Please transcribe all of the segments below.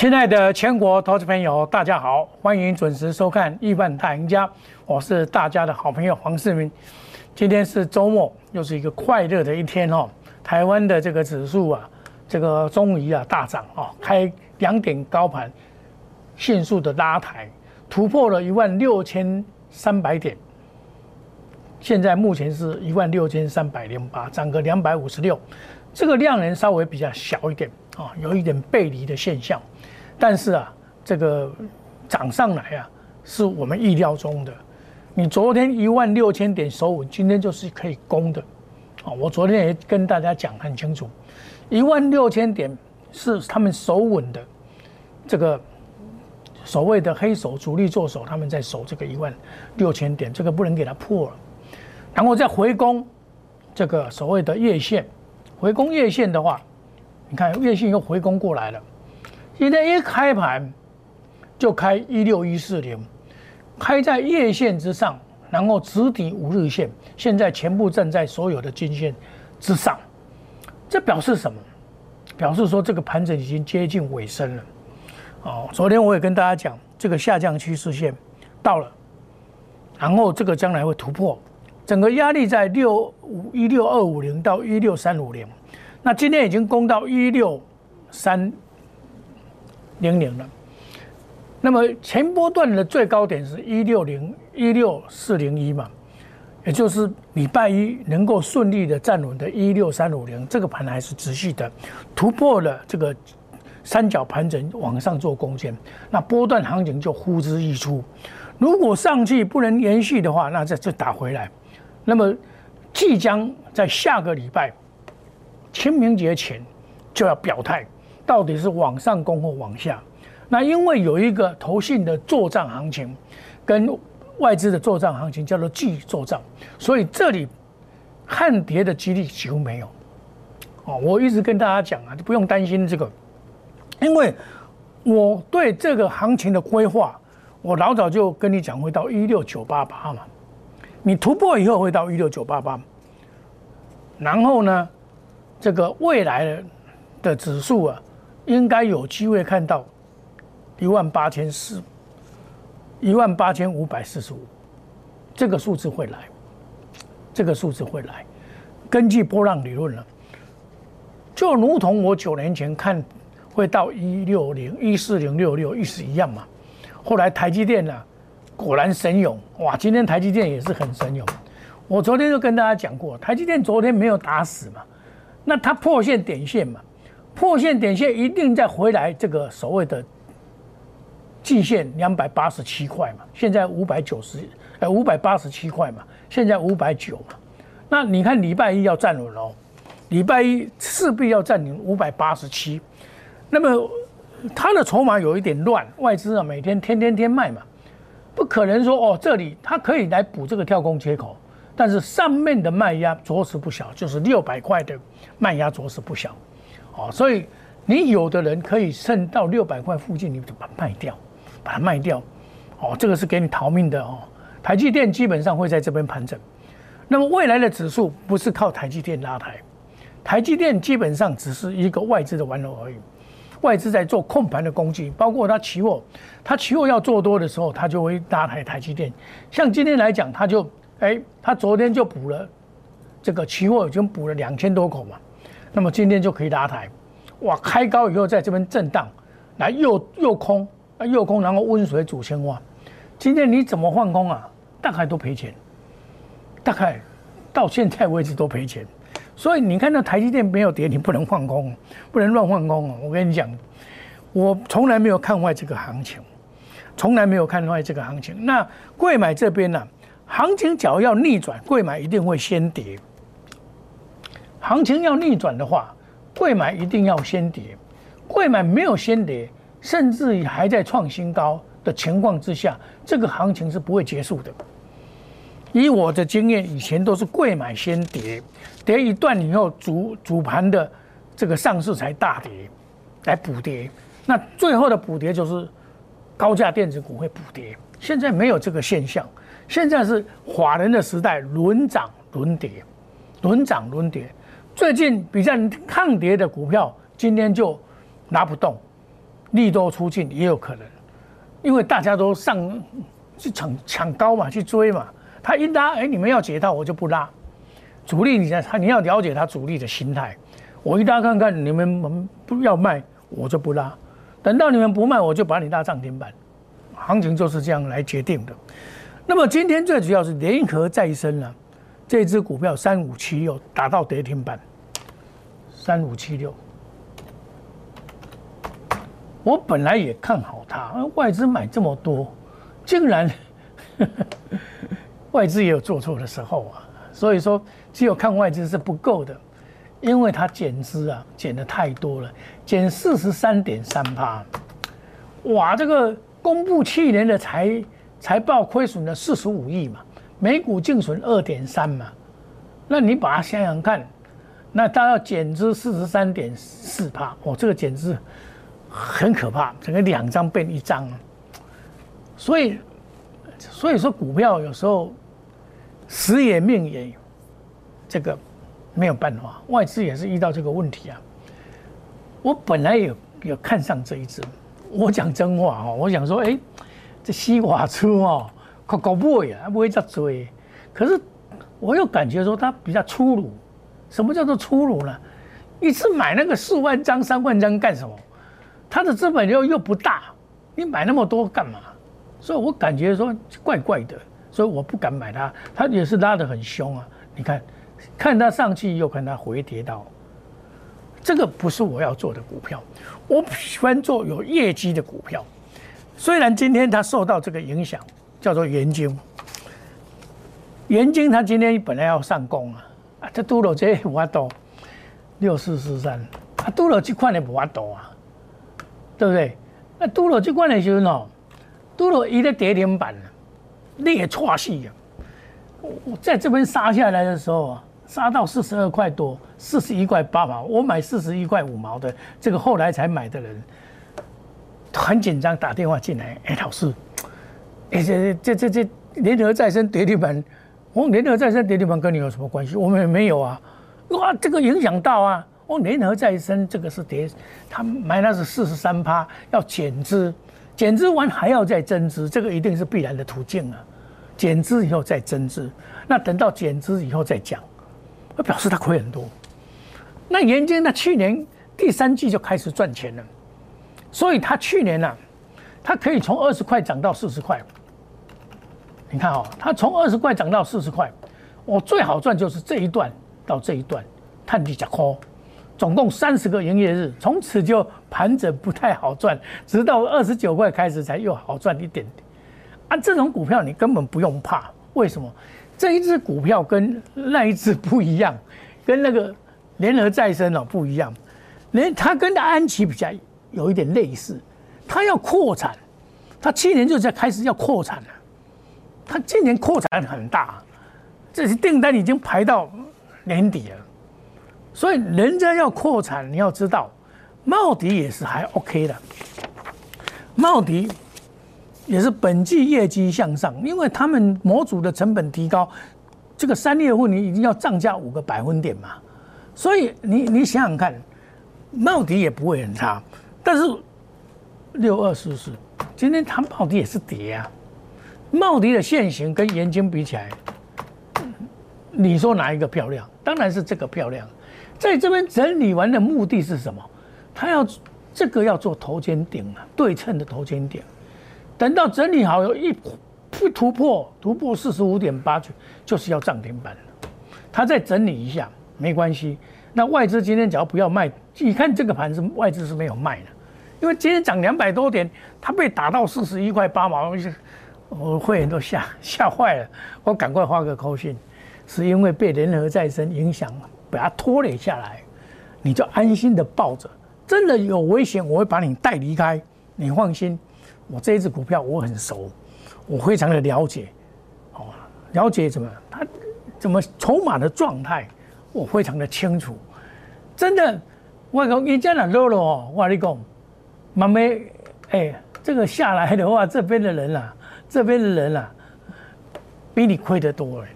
亲爱的全国投资朋友，大家好，欢迎准时收看《亿万大赢家》，我是大家的好朋友黄世明。今天是周末，又是一个快乐的一天哦。台湾的这个指数啊，这个终于啊大涨哦，开两点高盘，迅速的拉抬，突破了一万六千三百点。现在目前是一万六千三百零八，涨个两百五十六，这个量能稍微比较小一点啊，有一点背离的现象。但是啊，这个涨上来啊，是我们意料中的。你昨天一万六千点守稳，今天就是可以攻的。啊，我昨天也跟大家讲很清楚，一万六千点是他们守稳的。这个所谓的黑手主力做手，他们在守这个一万六千点，这个不能给他破了。然后再回攻这个所谓的月线，回攻月线的话，你看月线又回攻过来了。今天一开盘就开一六一四零，开在月线之上，然后直抵五日线，现在全部站在所有的均线之上，这表示什么？表示说这个盘整已经接近尾声了。哦，昨天我也跟大家讲，这个下降趋势线到了，然后这个将来会突破，整个压力在六五一六二五零到一六三五零，那今天已经攻到一六三。零零了，那么前波段的最高点是一六零一六四零一嘛，也就是礼拜一能够顺利的站稳的一六三五零，这个盘还是持续的突破了这个三角盘整往上做贡献，那波段行情就呼之欲出。如果上去不能延续的话，那再再打回来。那么即将在下个礼拜清明节前就要表态。到底是往上攻或往下？那因为有一个投信的做账行情，跟外资的做账行情叫做季做账，所以这里看跌的几率几乎没有。哦，我一直跟大家讲啊，就不用担心这个，因为我对这个行情的规划，我老早就跟你讲会到一六九八八嘛，你突破以后会到一六九八八，然后呢，这个未来的指数啊。应该有机会看到一万八千四、一万八千五百四十五，这个数字会来，这个数字会来。根据波浪理论了，就如同我九年前看会到一六零、一四零六六意思一样嘛。后来台积电呢，果然神勇哇！今天台积电也是很神勇。我昨天就跟大家讲过，台积电昨天没有打死嘛，那它破线点线嘛。破线点线一定再回来，这个所谓的季线两百八十七块嘛，现在五百九十，呃五百八十七块嘛，现在五百九嘛，那你看礼拜一要站稳哦，礼拜一势必要占领五百八十七，那么它的筹码有一点乱，外资啊每天天天天卖嘛，不可能说哦这里它可以来补这个跳空缺口，但是上面的卖压着实不小，就是六百块的卖压着实不小。哦，所以你有的人可以剩到六百块附近，你就把它卖掉，把它卖掉。哦，这个是给你逃命的哦。台积电基本上会在这边盘整，那么未来的指数不是靠台积电拉抬，台积电基本上只是一个外资的玩偶而已。外资在做控盘的工具，包括它期货，它期货要做多的时候，它就会拉抬台积电。像今天来讲，它就哎，它昨天就补了这个期货，已经补了两千多口嘛。那么今天就可以拉抬，哇！开高以后在这边震荡，来又又空啊，又空，然后温水煮青蛙。今天你怎么换空啊？大概都赔钱，大概到现在为止都赔钱。所以你看到台积电没有跌，你不能换空，不能乱换空啊！我跟你讲，我从来没有看坏这个行情，从来没有看坏这个行情。那贵买这边呢，行情只要要逆转，贵买一定会先跌。行情要逆转的话，贵买一定要先跌，贵买没有先跌，甚至于还在创新高的情况之下，这个行情是不会结束的。以我的经验，以前都是贵买先跌，跌一段以后，主主盘的这个上市才大跌来补跌，那最后的补跌就是高价电子股会补跌。现在没有这个现象，现在是华人的时代，轮涨轮跌，轮涨轮跌。最近比较抗跌的股票，今天就拿不动，利多出尽也有可能，因为大家都上去抢抢高嘛，去追嘛。他一拉，哎，你们要解套，我就不拉。主力，你他你要了解他主力的心态。我一拉看看，你们不要卖，我就不拉。等到你们不卖，我就把你拉涨停板。行情就是这样来决定的。那么今天最主要是联合再生了，这只股票三五七六打到跌停板。三五七六，我本来也看好它，外资买这么多，竟然 外资也有做错的时候啊。所以说，只有看外资是不够的，因为它减资啊，减的太多了，减四十三点三趴。哇，这个公布去年的财财报亏损了四十五亿嘛，每股净损二点三嘛，那你把它想想看。那它要减资四十三点四帕，哦，这个减资很可怕，整个两张变一张，所以，所以说股票有时候时也命也，这个没有办法，外资也是遇到这个问题啊。我本来有有看上这一只，我讲真话哦，我想说，哎，这西瓜出哦，可搞不会啊，不会再追，可是我又感觉说它比较粗鲁。什么叫做粗鲁呢？一次买那个四万张、三万张干什么？他的资本又又不大，你买那么多干嘛？所以我感觉说怪怪的，所以我不敢买它。它也是拉得很凶啊！你看，看它上去又看它回跌到，这个不是我要做的股票。我喜欢做有业绩的股票。虽然今天它受到这个影响，叫做元金。元金它今天本来要上攻啊。啊，这拄了这无法度，六四四三，啊，拄了这款的无法度啊，对不对？啊，拄了这款的时候喏，拄了一个跌停板，你也错死啊！我在这边杀下来的时候啊，杀到四十二块多，四十一块八毛，我买四十一块五毛的，这个后来才买的人很紧张，打电话进来，哎，老师，哎，这这这这联合再生跌停板。我联合再生跌停板跟你有什么关系？我们也没有啊，哇，这个影响到啊。我联合再生这个是跌，他买那是四十三趴，要减资，减资完还要再增资，这个一定是必然的途径啊。减资以后再增资，那等到减资以后再讲，那表示他亏很多。那严金他去年第三季就开始赚钱了，所以他去年呢，他可以从二十块涨到四十块。你看哦，它从二十块涨到四十块，我最好赚就是这一段到这一段，探底加空，总共三十个营业日，从此就盘整不太好赚，直到二十九块开始才又好赚一点点。啊，这种股票你根本不用怕，为什么？这一只股票跟那一只不一样，跟那个联合再生哦不一样，连它跟安琪比较有一点类似，它要扩产，它去年就在开始要扩产了。他今年扩产很大，这些订单已经排到年底了，所以人家要扩产，你要知道，茂迪也是还 OK 的，茂迪也是本季业绩向上，因为他们模组的成本提高，这个三月份你已经要涨价五个百分点嘛，所以你你想想看，茂迪也不会很差，但是六二四四，今天它茂迪也是跌啊。茂迪的线型跟盐金比起来，你说哪一个漂亮？当然是这个漂亮。在这边整理完的目的是什么？他要这个要做头肩顶啊，对称的头肩顶。等到整理好有一突破，突破四十五点八就就是要涨停板了。他再整理一下没关系。那外资今天只要不要卖，你看这个盘是外资是没有卖的，因为今天涨两百多点，它被打到四十一块八毛。我会员都吓吓坏了，我赶快发个口信，是因为被联合再生影响，把它拖累下来，你就安心的抱着，真的有危险，我会把你带离开，你放心，我这一只股票我很熟，我非常的了解，哦，了解怎么它怎么筹码的状态，我非常的清楚，真的，我讲你这样落了哦，我跟你讲，慢慢，哎，这个下来的话，这边的人啊。这边的人啊，比你亏得多哎，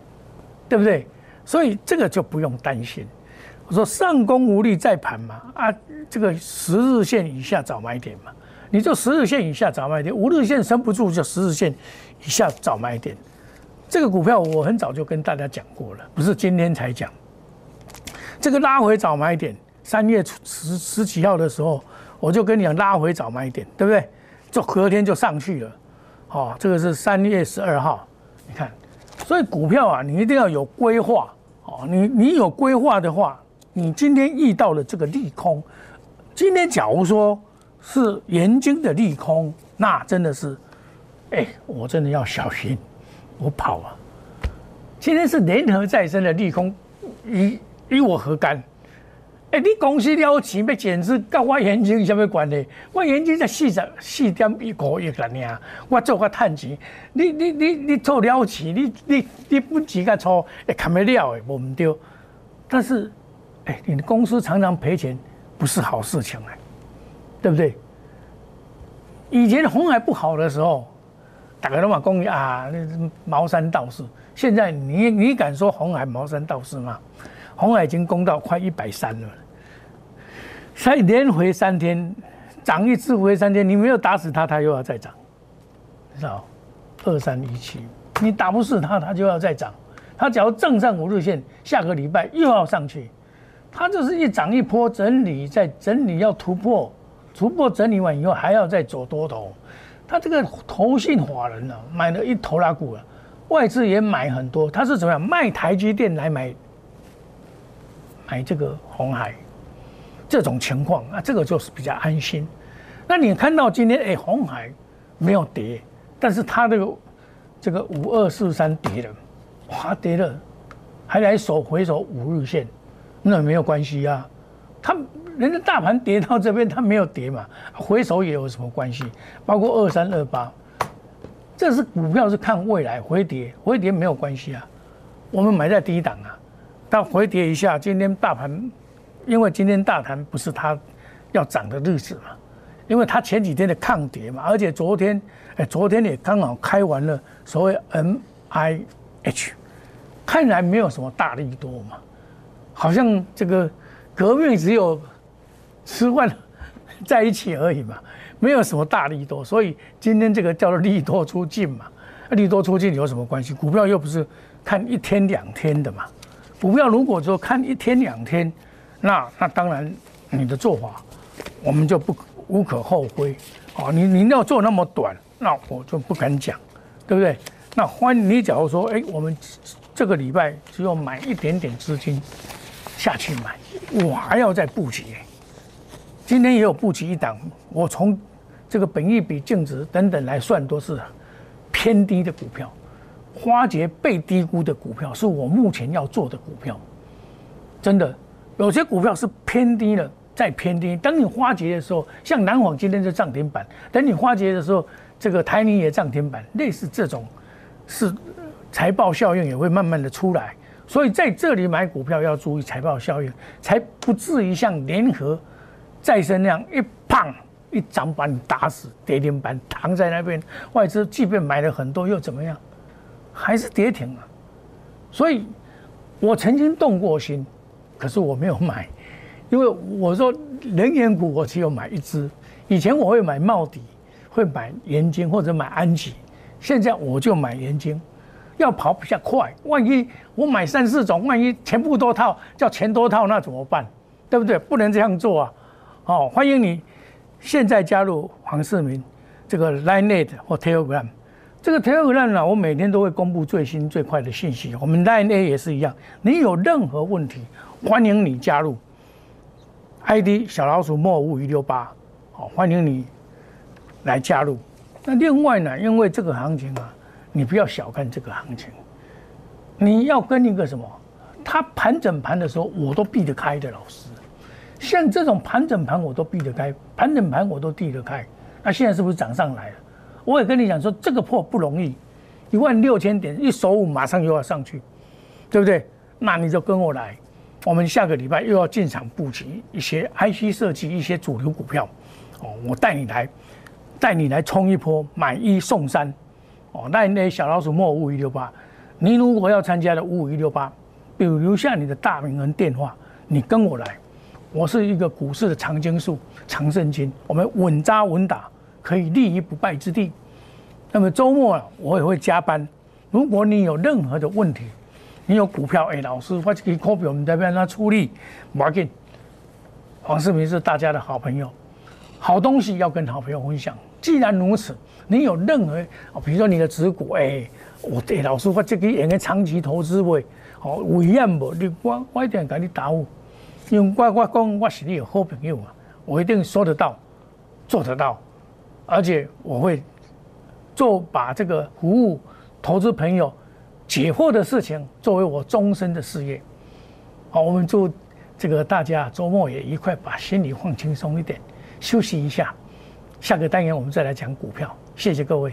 对不对？所以这个就不用担心。我说上攻无力再盘嘛，啊，这个十日线以下找买点嘛。你就十日线以下找买点，五日线撑不住就十日线以下找买点。这个股票我很早就跟大家讲过了，不是今天才讲。这个拉回找买点，三月十十几号的时候，我就跟你讲拉回找买点，对不对？就隔天就上去了。哦，这个是三月十二号，你看，所以股票啊，你一定要有规划。哦，你你有规划的话，你今天遇到了这个利空，今天假如说是严金的利空，那真的是，哎，我真的要小心，我跑啊。今天是联合再生的利空，与与我何干？哎，你公司了钱要减资，跟我眼睛有什么关系？我眼睛才四十四点一个亿啦，尔，我做个探钱，你你你你做了钱，你你你本钱个错，会看不了的，无唔对。但是，哎，你的公司常常赔钱，不是好事情哎，对不对？以前红海不好的时候，大家都嘛讲啊，那茅山道士。现在你你敢说红海茅山道士吗？红海已经攻到快一百三了。才连回三天，涨一次回三天，你没有打死它，它又要再涨，你知道？二三一七，你打不死它，它就要再涨。它只要正上五日线，下个礼拜又要上去。它就是一涨一波整理，在整理要突破，突破整理完以后还要再走多头。它这个投信法人呢，买了一头拉股了，外资也买很多。它是怎么样卖台积电来买买这个红海？这种情况啊，这个就是比较安心。那你看到今天哎，红海没有跌，但是它这个这个五二四三跌了，哇跌了，还来守回守五日线，那没有关系啊。它人家大盘跌到这边，它没有跌嘛，回首也有什么关系？包括二三二八，这是股票是看未来回跌，回跌没有关系啊。我们买在低档啊，它回跌一下，今天大盘。因为今天大盘不是它要涨的日子嘛，因为它前几天的抗跌嘛，而且昨天，哎，昨天也刚好开完了所谓 M I H，看来没有什么大利多嘛，好像这个革命只有吃饭在一起而已嘛，没有什么大利多，所以今天这个叫做利多出尽嘛，利多出尽有什么关系？股票又不是看一天两天的嘛，股票如果说看一天两天。那那当然，你的做法我们就不无可厚非啊！你你要做那么短，那我就不敢讲，对不对？那欢你假如说，哎，我们这个礼拜只有买一点点资金下去买，我还要再布局。今天也有布局一档，我从这个本益比净值等等来算，都是偏低的股票，花杰被低估的股票，是我目前要做的股票，真的。有些股票是偏低了，再偏低。等你花节的时候，像南纺今天就涨停板。等你花节的时候，这个台泥也涨停板。类似这种，是财报效应也会慢慢的出来。所以在这里买股票要注意财报效应，才不至于像联合再生那样一胖一掌把你打死，跌停板躺在那边。外资即便买了很多，又怎么样？还是跌停啊。所以我曾经动过心。可是我没有买，因为我说能源股我只有买一只。以前我会买茂迪，会买盐金或者买安吉，现在我就买盐金，要跑比较快。万一我买三四种，万一全部都套，叫钱多套，那怎么办？对不对？不能这样做啊！哦，欢迎你现在加入黄世明这个 Line 或 Telegram。这个 Telegram 呢，我每天都会公布最新最快的信息。我们 Line A 也是一样，你有任何问题。欢迎你加入，ID 小老鼠莫五一六八，好，欢迎你来加入。那另外呢，因为这个行情啊，你不要小看这个行情，你要跟一个什么，它盘整盘的时候，我都避得开的老师。像这种盘整盘我都避得开，盘整盘我都避得开。那现在是不是涨上来了？我也跟你讲说，这个破不容易，一万六千点一守五，马上又要上去，对不对？那你就跟我来。我们下个礼拜又要进场布局一些 IC 设计、一些主流股票，哦，我带你来，带你来冲一波，买一送三，哦，那那小老鼠莫五五一六八，你如果要参加的五五一六八，比如留下你的大名跟电话，你跟我来，我是一个股市的长青树、长胜金，我们稳扎稳打，可以立于不败之地。那么周末啊，我也会加班。如果你有任何的问题，你有股票，哎，老师，我可以 copy 我们这边他出力，market。黄世明是大家的好朋友，好东西要跟好朋友分享。既然如此，你有任何，比如说你的持股，哎，我对老师，我这个应该长期投资喂，哦，危险不？你我我一定给你答复，因为我我讲我是你的好朋友啊，我一定说得到，做得到，而且我会做把这个服务投资朋友解惑的事情作为我终身的事业。好，我们祝。这个大家周末也一块把心里放轻松一点，休息一下。下个单元我们再来讲股票。谢谢各位。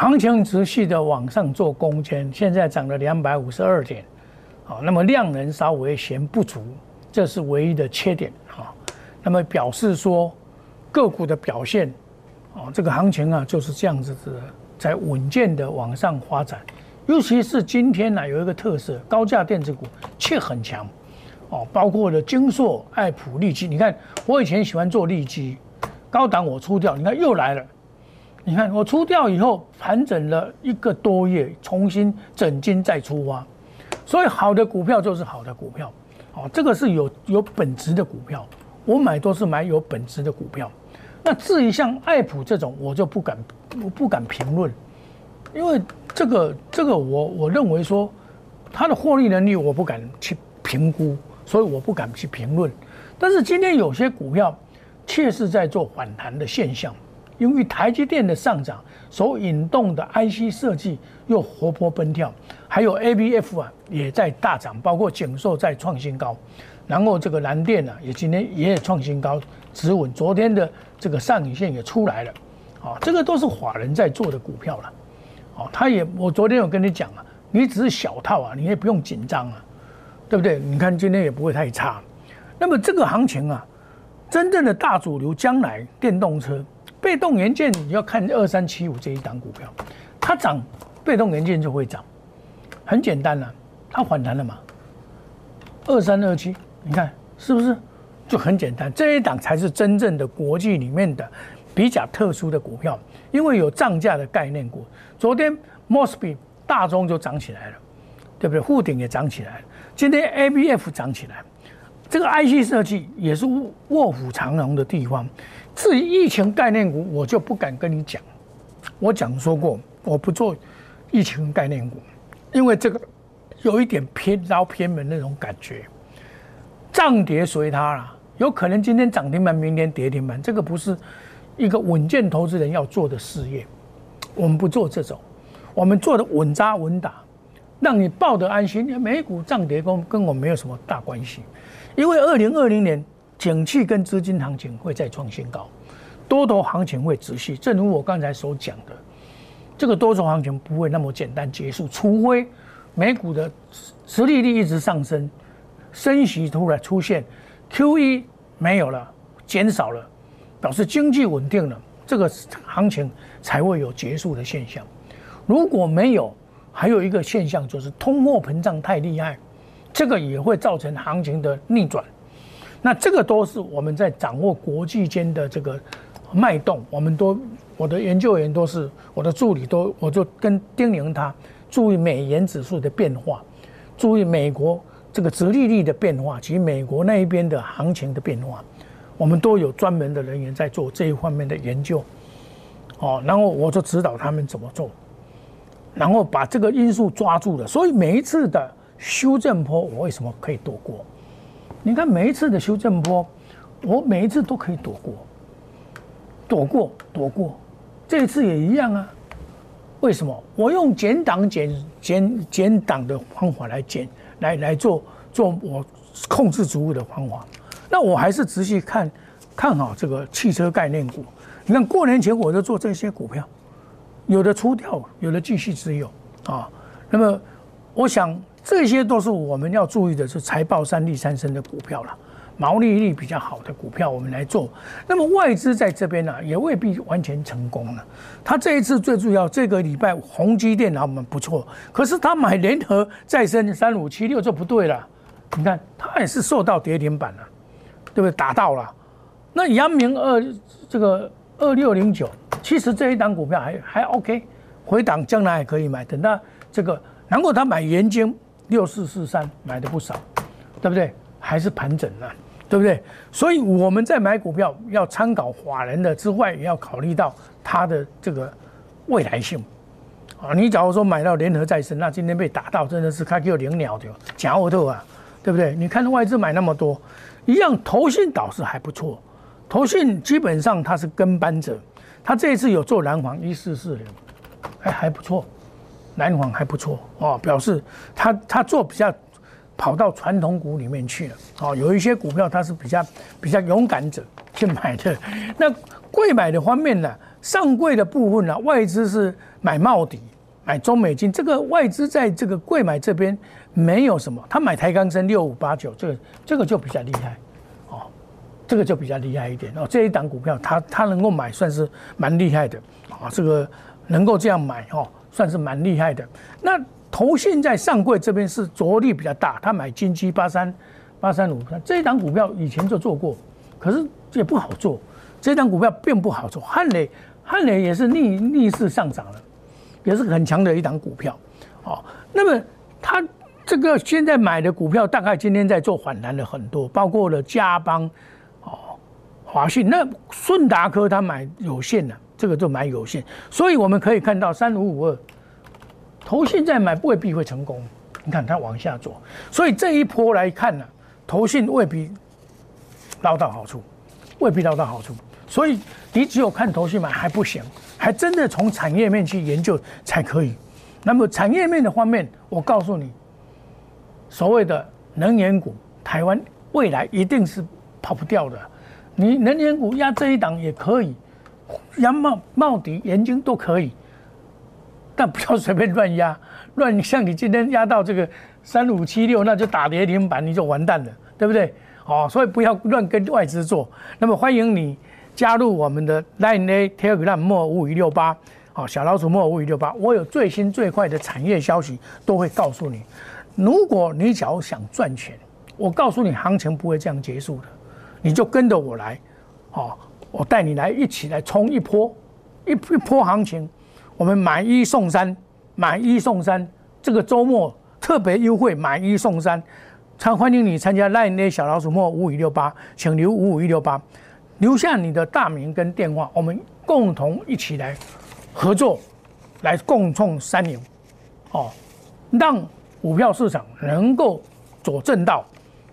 行情持续的往上做攻坚，现在涨了两百五十二点，好，那么量能稍微嫌不足，这是唯一的缺点。那么表示说，个股的表现，哦，这个行情啊就是这样子的，在稳健的往上发展。尤其是今天呢，有一个特色，高价电子股却很强，哦，包括了金硕、爱普、利基。你看，我以前喜欢做利基，高档我出掉，你看又来了。你看我出掉以后，盘整了一个多月，重新整金再出发。所以好的股票就是好的股票，哦，这个是有有本质的股票。我买都是买有本质的股票，那至于像爱普这种，我就不敢，我不敢评论，因为这个这个我我认为说，它的获利能力我不敢去评估，所以我不敢去评论。但是今天有些股票确实在做反弹的现象，因为台积电的上涨所引动的 IC 设计又活泼奔跳，还有 ABF 啊也在大涨，包括景硕在创新高。然后这个蓝电呢，也今天也创新高，止稳。昨天的这个上影线也出来了，啊，这个都是法人在做的股票了，哦，他也，我昨天有跟你讲啊，你只是小套啊，你也不用紧张啊，对不对？你看今天也不会太差。那么这个行情啊，真正的大主流将来电动车、被动元件，你要看二三七五这一档股票，它涨，被动元件就会涨，很简单了，它反弹了嘛，二三二七。你看是不是就很简单？这一档才是真正的国际里面的比较特殊的股票，因为有涨价的概念股。昨天 Mosby 大中就涨起来了，对不对？沪顶也涨起来了。今天 ABF 涨起来，这个 IC 设计也是卧虎藏龙的地方。至于疫情概念股，我就不敢跟你讲。我讲说过，我不做疫情概念股，因为这个有一点偏捞偏门那种感觉。涨跌随它啦，有可能今天涨停板，明天跌停板，这个不是一个稳健投资人要做的事业。我们不做这种，我们做的稳扎稳打，让你抱得安心。美股涨跌跟跟我没有什么大关系，因为二零二零年景气跟资金行情会再创新高，多头行情会持续。正如我刚才所讲的，这个多头行情不会那么简单结束，除非美股的实力率一直上升。升息突然出现，Q E 没有了，减少了，表示经济稳定了，这个行情才会有结束的现象。如果没有，还有一个现象就是通货膨胀太厉害，这个也会造成行情的逆转。那这个都是我们在掌握国际间的这个脉动，我们都我的研究员都是我的助理都，我就跟叮咛他注意美元指数的变化，注意美国这个殖利率的变化及美国那一边的行情的变化，我们都有专门的人员在做这一方面的研究，哦，然后我就指导他们怎么做，然后把这个因素抓住了，所以每一次的修正波，我为什么可以躲过？你看每一次的修正波，我每一次都可以躲过。躲过，躲过，这一次也一样啊。为什么？我用减档、减减减档的方法来减，来来做做我控制足物的方法。那我还是仔细看看好这个汽车概念股。你看过年前我就做这些股票，有的出掉，有的继续持有啊。那么我想这些都是我们要注意的，是财报三利三升的股票了。毛利率比较好的股票，我们来做。那么外资在这边呢，也未必完全成功了。他这一次最重要，这个礼拜宏基电脑我们不错，可是他买联合再生三五七六就不对了。你看，他也是受到跌停板了，对不对？打到了。那阳明二这个二六零九，其实这一档股票还还 OK，回档将来还可以买。等到这个，然后他买元晶六四四三买的不少，对不对？还是盘整了。对不对？所以我们在买股票要参考华人的之外，也要考虑到它的这个未来性啊。你假如说买到联合再生，那今天被打到真的是开就零鸟的假奥特啊，对不对？你看外资买那么多，一样投信倒是还不错，投信基本上它是跟班者，它这一次有做蓝黄一四四零，还还不错，蓝黄还不错哦，表示它它做比较。跑到传统股里面去了，哦，有一些股票它是比较比较勇敢者去买的。那贵买的方面呢，上柜的部分呢，外资是买茂底、买中美金，这个外资在这个贵买这边没有什么，他买台钢升六五八九，这个这个就比较厉害，哦，这个就比较厉害一点哦。这一档股票，他他能够买，算是蛮厉害的啊，这个能够这样买哦，算是蛮厉害的。那。投信在上柜这边是着力比较大，他买金基八三八三五三，这一档股票以前就做过，可是也不好做，这一档股票并不好做。汉磊汉磊也是逆逆势上涨了，也是很强的一档股票。哦，那么他这个现在买的股票大概今天在做反弹的很多，包括了嘉邦、哦华讯，那顺达科他买有限的，这个就蛮有限，所以我们可以看到三五五二。投信在买未必会成功，你看它往下走，所以这一波来看呢，投信未必捞到好处，未必捞到好处，所以你只有看投信买还不行，还真的从产业面去研究才可以。那么产业面的方面，我告诉你，所谓的能源股，台湾未来一定是跑不掉的。你能源股压这一档也可以，压茂茂迪、元晶都可以。但不要随便乱压，乱像你今天压到这个三五七六，那就打跌停板，你就完蛋了，对不对？哦，所以不要乱跟外资做。那么欢迎你加入我们的 Line A Telegram 莫五五一六八，好，小老鼠莫五五一六八，我有最新最快的产业消息都会告诉你。如果你假如想赚钱，我告诉你，行情不会这样结束的，你就跟着我来，好，我带你来一起来冲一波，一一波行情。我们买一送三，买一送三，这个周末特别优惠，买一送三，参欢迎你参加 Line 小老鼠莫五五一六八，请留五五一六八，留下你的大名跟电话，我们共同一起来合作，来共创三赢，哦，让股票市场能够走正道，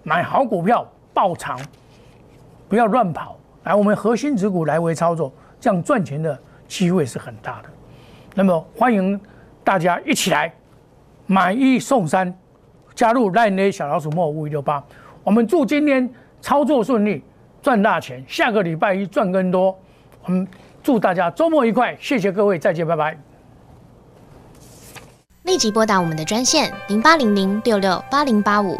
买好股票爆长，不要乱跑，来我们核心持股来回操作，这样赚钱的机会是很大的。那么欢迎大家一起来买一送三，加入赖内小老鼠莫五五六八，我们祝今天操作顺利，赚大钱，下个礼拜一赚更多。我们祝大家周末愉快，谢谢各位，再见，拜拜。立即拨打我们的专线零八零零六六八零八五。